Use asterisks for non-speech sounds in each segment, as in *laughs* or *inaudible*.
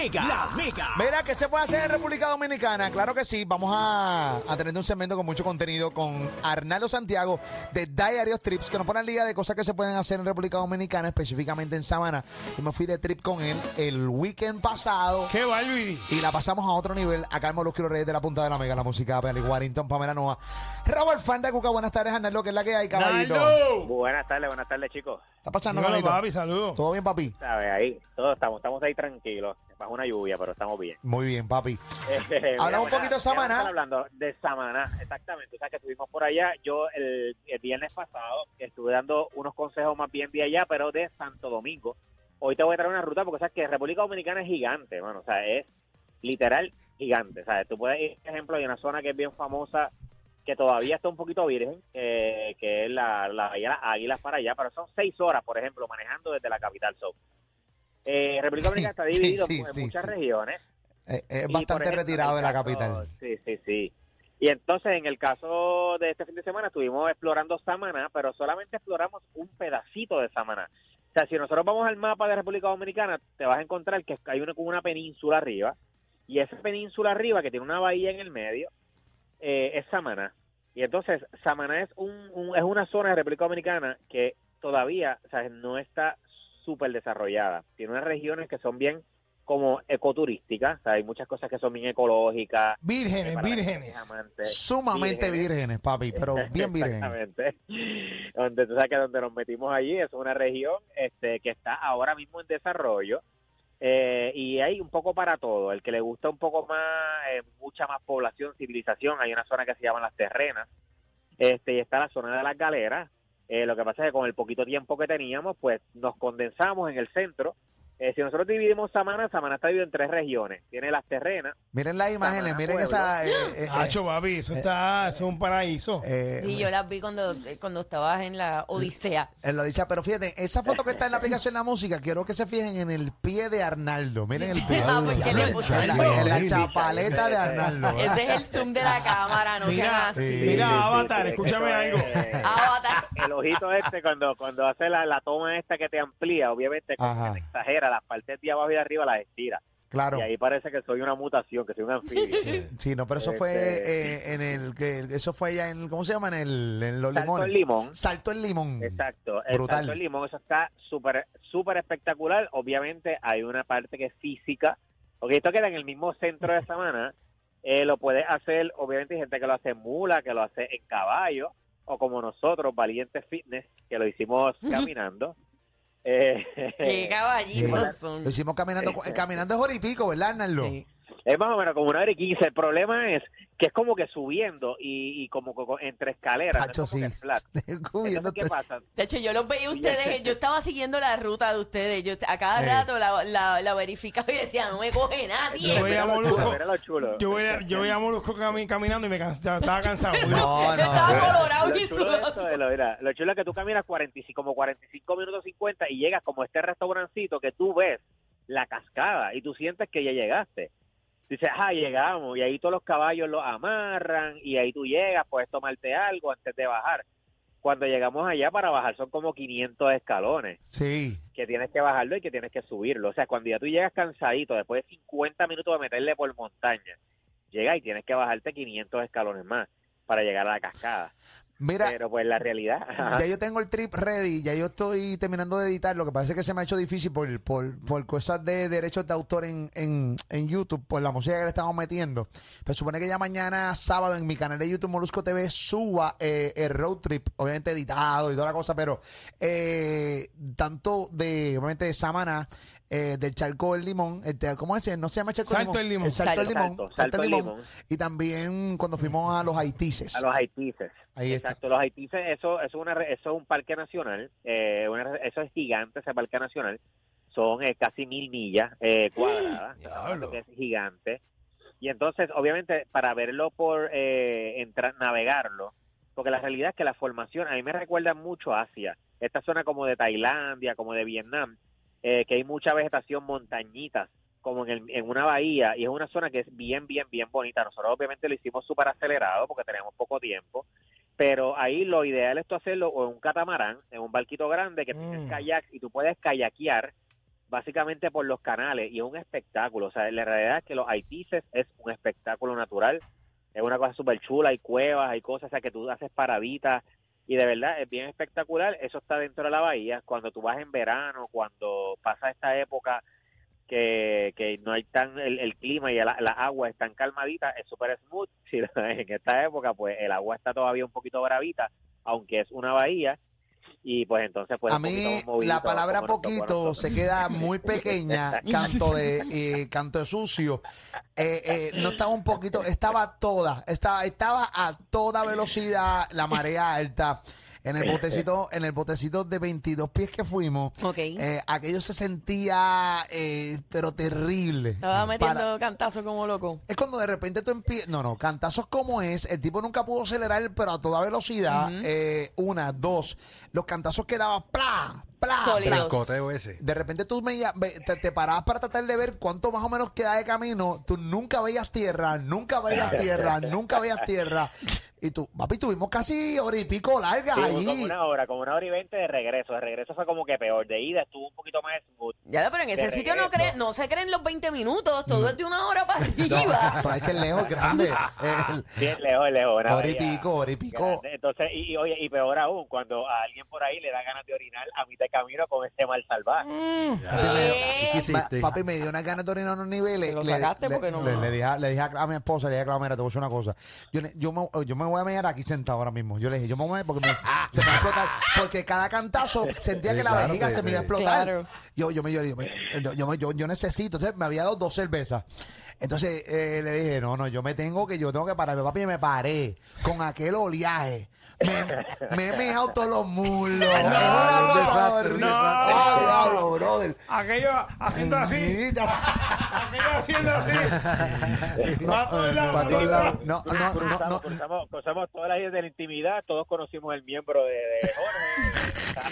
mega, la mega. Mira, ¿qué se puede hacer en República Dominicana? Claro que sí. Vamos a, a tener un segmento con mucho contenido con Arnaldo Santiago de Diario Trips, que nos pone al día de cosas que se pueden hacer en República Dominicana, específicamente en Samana. Y me fui de trip con él el weekend pasado. ¿Qué va, Luis? Y la pasamos a otro nivel. Acá en los Reyes de la Punta de la Mega, la música de Warrington, Pamela Noa. Robert Fan de Cuca, buenas tardes, Arnaldo, que es la que hay, caballito. Buenas tardes, buenas tardes, chicos. ¿Está pasando, Dímelo, manito? papi, saludos. ¿Todo bien, papi? ¿Sabes? Ahí, todos estamos, estamos ahí tranquilos. Bajo una lluvia, pero estamos bien. Muy bien, papi. *laughs* Hablamos un poquito de Samaná. están hablando de Samaná, exactamente. O sea, que estuvimos por allá. Yo el, el viernes pasado estuve dando unos consejos más bien de allá, pero de Santo Domingo. Hoy te voy a traer una ruta porque sabes que República Dominicana es gigante, hermano. O sea, es literal gigante. O sea, tú puedes ir, por ejemplo, hay una zona que es bien famosa que todavía está un poquito virgen, eh, que es la, la las Águilas para allá, pero son seis horas, por ejemplo, manejando desde la capital. So, eh, República Sí, Dominicana está dividido sí, en muchas regiones. Eh, es Y, bastante ejemplo, retirado de la capital. Sí, sí, sí. Y entonces, en el caso de este fin de semana, estuvimos explorando Samaná, pero solamente exploramos un pedacito de Samaná. O sea, si nosotros vamos al mapa de República Dominicana, te vas a encontrar que hay una, una península arriba, y esa península arriba, que tiene una bahía en el medio, eh, es Samaná. Y entonces, Samaná es, un, un- es una zona de República Dominicana que todavía o sea, no está súper desarrollada. Tiene unas regiones que son bien como ecoturísticas, o sea, hay muchas cosas que son bien ecológicas. Vírgenes, vírgenes. Sumamente vírgenes. vírgenes, papi, pero *laughs* bien vírgenes. Exactamente. Donde tú sabes que donde nos metimos allí es una región este, que está ahora mismo en desarrollo eh, y hay un poco para todo. El que le gusta un poco más, eh, mucha más población, civilización, hay una zona que se llama las terrenas este, y está la zona de las galeras. Eh, lo que pasa es que con el poquito tiempo que teníamos, pues nos condensamos en el centro. Eh, si nosotros dividimos Samana, Samana está dividido en tres regiones. Tiene las terrenas, Miren las imágenes, miren pueblo. esa. eh, eh, eh, Hacho, papi, eso está, eso es un paraíso. eh, Sí, yo las vi cuando, cuando estabas en la Odisea. él lo dice, pero fíjate, esa foto que está en la aplicación de la música, quiero que se fijen en el pie de Arnaldo. Miren el *laughs* pie. Ah, porque le en, puse la, en la chapaleta de Arnaldo. Ese es el zoom de la cámara, no Mira, sean así. sí. mira, Avatar, escúchame algo. Avatar. El ojito este cuando cuando hace la, la toma esta que te amplía, obviamente como Ajá. que te exagera, las partes de abajo y de arriba las estira. Claro. Y ahí parece que soy una mutación, que soy un anfibio. Sí, no, pero eso fue Este- eh, en el que eso fue ya en ¿cómo se llama? En el en los Salto limones. el limón. Salto el limón. Exacto, el Brutal. salto del limón, eso está súper súper espectacular. Obviamente hay una parte que es física, porque esto queda en el mismo centro de Samana. Eh, lo puedes hacer, obviamente hay gente que lo hace en mula, que lo hace en caballo, o como nosotros, Valiente Fitness, que lo hicimos *laughs* caminando. Eh, Qué *laughs* caballitos son. Lo hicimos caminando eh, caminando es hora y pico, ¿verdad, Arnaldo? Sí. Es más o menos como una hora y quince. El problema es que es como que subiendo y, y como que con- entre escaleras. no es como sí. que flat. Descubriendo *laughs* Entonces, ¿qué pasa? De hecho, yo los veía ustedes, yo estaba siguiendo la ruta de ustedes, yo a cada rato la, la, la verificaba y decía, no me coge nadie. Yo veía a Molusco, mira lo chulo. yo veía, yo veía a Molusco cami- caminando y me cansa- estaba cansado. *laughs* No, Yo estaba no. colorado Lo y chulo, de sudado. esto es lo, mira, lo chulo es que tú caminas 45, como 45 minutos 50 y llegas como a este restaurancito que tú ves la cascada y tú sientes que ya llegaste. Dices, ah, llegamos y ahí todos los caballos los amarran y ahí tú llegas, puedes tomarte algo antes de bajar. Cuando llegamos allá para bajar son como 500 escalones Sí. que tienes que bajarlo y que tienes que subirlo. O sea, cuando ya tú llegas cansadito, después de 50 minutos de meterle por montaña, llegas y tienes que bajarte 500 escalones más para llegar a la cascada. Mira, Pero pues la realidad... ya yo tengo el trip ready, ya yo estoy terminando de editar, lo que parece que se me ha hecho difícil por, por, por cosas de derechos de autor en, en, en YouTube, por la música que le estamos metiendo. Pero supone que ya mañana sábado en mi canal de YouTube Molusco TV suba eh, el road trip, obviamente editado y toda la cosa, pero eh, tanto de, obviamente de Samaná, eh, del charco del limón, ¿cómo es? No se llama charco Salto del Limón. El salto, del Salto, limón. salto, salto del salto del limón. limón. Y también cuando fuimos a los Haitises. A los haitises. Ahí está. Exacto, los haitises, eso, eso, es una, re- eso es un parque nacional, eh, una re- eso es gigante, ese parque nacional. Son eh, casi mil millas eh, cuadradas, que es gigante. Y entonces, obviamente, para verlo por eh, entrar, navegarlo, porque la realidad es que la formación, a mí me recuerda mucho a Asia, esta zona como de Tailandia, como de Vietnam, eh, que hay mucha vegetación montañitas, como en, el- en una bahía, y es una zona que es bien, bien, bien bonita. Nosotros obviamente lo hicimos súper acelerado porque teníamos poco tiempo, pero ahí lo ideal es tú hacerlo o en un catamarán, en un barquito grande que tienes Mm. kayaks y tú puedes kayakear básicamente por los canales y es un espectáculo. O sea, la realidad es que los Haitises es un espectáculo natural, es una cosa súper chula, hay cuevas, hay cosas, o sea, que tú haces paraditas y de verdad es bien espectacular. Eso está dentro de la bahía. Cuando tú vas en verano, cuando pasa esta época que, que no hay tan el, el clima y la, la agua es tan calmadita, es súper smooth. *laughs* Si en esta época, pues el agua está todavía un poquito bravita, aunque es una bahía. Y pues entonces, pues A mí la palabra poquito se queda muy pequeña, *laughs* canto de eh, canto de sucio. Eh, eh, no estaba un poquito, estaba toda, estaba, estaba a toda velocidad la marea alta. En el botecito, en el botecito de 22 pies que fuimos, Ok. eh, aquello se sentía, eh, pero terrible. Estaba metiendo Para- cantazo como loco. es cuando de repente tú empiezas. No, no, cantazos como es. El tipo nunca pudo acelerar, pero a toda velocidad. eh, una, dos. Los cantazos quedaban ¡plá! ¡Plá! Sólidos. ese. De repente tú me, te, te parabas para tratar de ver cuánto más o menos queda de camino. Tú nunca veías tierra, nunca veías tierra, *laughs* nunca veías tierra. Y tú, papi, tuvimos casi hora y pico largas Sí, allí. como una hora, como una hora y veinte de regreso. De regreso fue como que peor. De ida estuvo un poquito más smooth. Ya, pero en ese De sitio no, creen, no se creen los 20 minutos, todo es de una hora para No, arriba. *laughs* pero es que el lejos grande. *laughs* El- Bien lejos, lejos. hora y pico, hora y pico. grande. Entonces, y, y, oye, y peor aún, cuando a alguien por ahí le da ganas de orinar a mitad camino con este mal salvaje. ¿Qué? ¿Qué hiciste? Pa- papi me dio una ganas de orinar unos niveles. Lo Le- sacaste le, porque no- Le, le dije, a- le dije a, a mi esposa, le dije a Clara, mira, te voy a decir una cosa. Yo, ne- yo, me, yo me voy a meter aquí sentado ahora mismo. Yo le dije, yo me voy a meter porque me- *laughs* se me va a explotar. Porque cada cantazo sentía Sí, que la claro, vejiga se me iba a explotar. Claro. Yo, yo, me, yo, yo, me- yo, yo, me- yo- yo necesito. Entonces me había dado dos cervezas. Entonces eh, le dije, no, no, yo me tengo que, yo tengo que pararme. Papi, me paré con aquel oleaje. Me, me he meado todos los una un cosa desastre, horrible. desastre. Diablo, brother. Aquello haciendo así. Aquello haciendo así. Todos lados. No, no, no, cruzamos, no. cruzamos, cruzamos todas las ideas de la intimidad, todos conocimos el miembro de, de Jorge.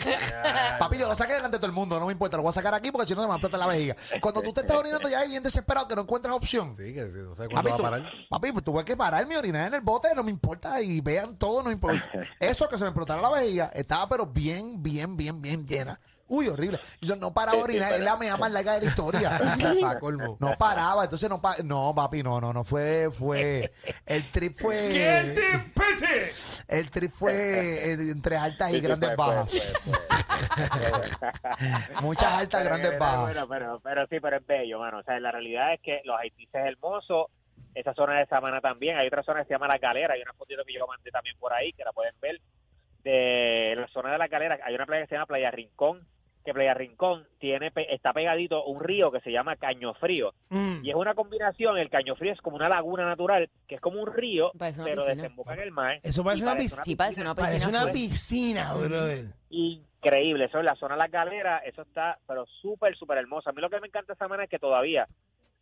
*laughs* Papi, yo lo saqué delante de todo el mundo, no me importa, lo voy a sacar aquí porque si no se me va a explotar la vejiga. Cuando tú te estás *laughs* orinando ya es bien desesperado que no encuentras opción. Sí, que no sé Papi, cuándo va a tú, parar. papi, pues tuve que pararme a orinar en el bote, no me importa, y vean todo, no importa. *laughs* Eso que se me explotara la vejiga estaba pero bien, bien, bien, bien llena. Uy, horrible. Yo no paraba de orinar, es la mea más larga de la historia. *laughs* Pa' colmo. No paraba, entonces no pa no, papi, no, no, no fue, fue, el trip fue, ¿Quién te pete? el trip fue eh, entre altas y grandes bajas. *laughs* Muchas altas, Pero, grandes pero, bajas. Bueno, pero, pero sí, pero es bello, mano. O sea, la realidad es que los haitises es hermoso. Esa zona de Samana también. Hay otra zona que se llama La Calera. Hay una fotito que yo mandé también por ahí, que la pueden ver. De la zona de La Calera, hay una playa que se llama Playa Rincón. Que Playa Rincón tiene pe- está pegadito un río que se llama Caño Frío. Mm. Y es una combinación. El Caño Frío es como una laguna natural, que es como un río, pero piscina. desemboca en el mar. Eso parece Y una piscina. Sí, parece una piscina. Parece una full. piscina, brother. increíble. Eso en la zona de la galera, eso está, pero súper, súper hermoso. A mí lo que me encanta de esa manera es que todavía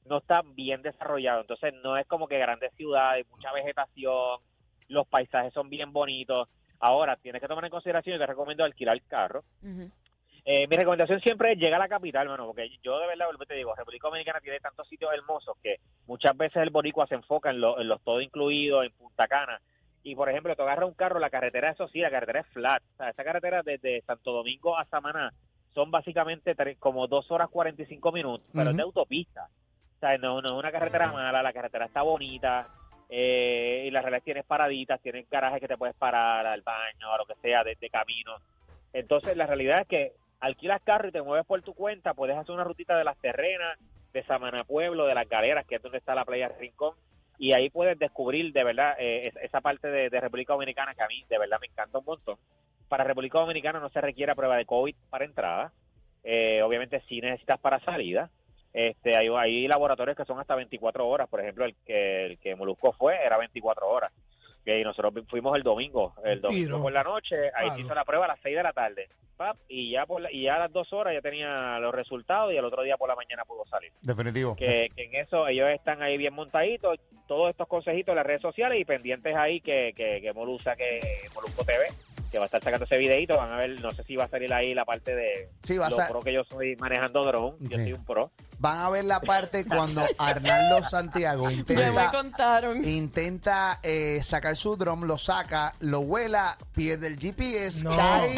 no está bien desarrollado. Entonces, no es como que grandes ciudades, mucha vegetación, los paisajes son bien bonitos. Ahora, tienes que tomar en consideración, yo te recomiendo alquilar carro. Ujú. Eh, mi recomendación siempre es llegar a la capital, mano, porque yo de verdad, te digo, República Dominicana tiene tantos sitios hermosos que muchas veces el boricua se enfoca en, lo- en los todo incluidos, en Punta Cana. Y, por ejemplo, te agarra un carro, la carretera, eso sí, la carretera es flat. O sea, esa carretera desde Santo Domingo a Samaná son básicamente tre- como dos horas 45 minutos, pero es de autopista. O sea, no, no es una carretera mala, la carretera está bonita. eh, y las realidad tienes paraditas, tienes garajes que te puedes parar al baño, a lo que sea, de, de camino. Entonces, la realidad es que alquilas carro y te mueves por tu cuenta, puedes hacer una rutita de las terrenas, de Samana Pueblo, de las galeras, que es donde está la playa Rincón, y ahí puedes descubrir de verdad eh, es- esa parte de, de República Dominicana que a mí de verdad me encanta un montón. Para República Dominicana no se requiere prueba de COVID para entrada, eh, obviamente sí necesitas para salida. Este, hay, hay laboratorios que son hasta 24 horas, por ejemplo, el que, el que Molusco fue era 24 horas. Y nosotros fuimos el domingo, el domingo por la noche, ahí se Claro. hizo la prueba a las 6 de la tarde. pap, y ya por la- y ya a las dos horas ya tenía los resultados y el otro día por la mañana pudo salir. Definitivo. Que, que en eso ellos están ahí bien montaditos, todos estos consejitos en las redes sociales y pendientes ahí que, que, que Molu saque Molusco TV, que va a estar sacando ese videito, van a ver, no sé si va a salir ahí la parte de Sí, va a ser- pro que yo soy manejando drone, yo Sí. soy un pro. Van a ver la parte cuando Arnaldo Santiago me intenta, contaron. intenta eh, sacar su drum, lo saca, lo vuela, pierde el GPS, No. cae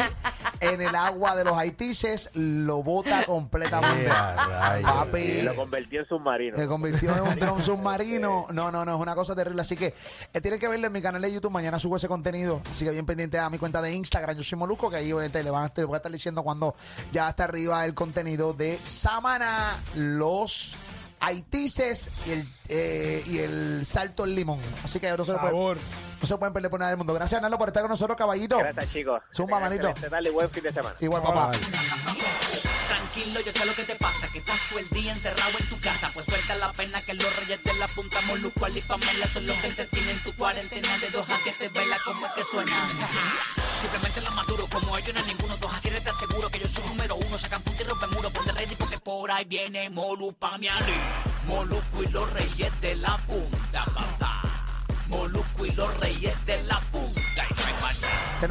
en el agua de los haitises, lo bota *laughs* completamente. Yeah, rayos. Papi, Y lo convertí en submarino. se convirtió en un *laughs* dron submarino. No, no, no, es una cosa terrible. Así que eh, tienen que verlo en mi canal de YouTube. Mañana subo ese contenido. Así que bien pendiente a mi cuenta de Instagram. Yo soy Molusco, que ahí obviamente le van a, te voy a estar diciendo cuando ya está arriba el contenido de Samana, los haitises y el, eh, y el salto al limón. Así que no se, lo pueden, no se pueden perder por nada del mundo. Gracias, Arnaldo, por estar con nosotros, caballito. Gracias, chicos. Zumba, manito. y buen fin de semana. Igual, papá. Tranquilo, yo sé lo que te pasa, que estás todo el día encerrado en tu casa. Pues suelta la pena que los reyes de la punta Moluco, y Pamela son los que entretienen tu cuarentena de dos a siete vela como es que suena. Simplemente la maduro, como ellos no hay ninguno, dos a siete te aseguro que yo soy número uno. Sacan punta y rompen muro, ponte ready porque por ahí viene Molu Pamiani. Moluco y los reyes de la punta, papá. Moluco y los reyes de la punta. Y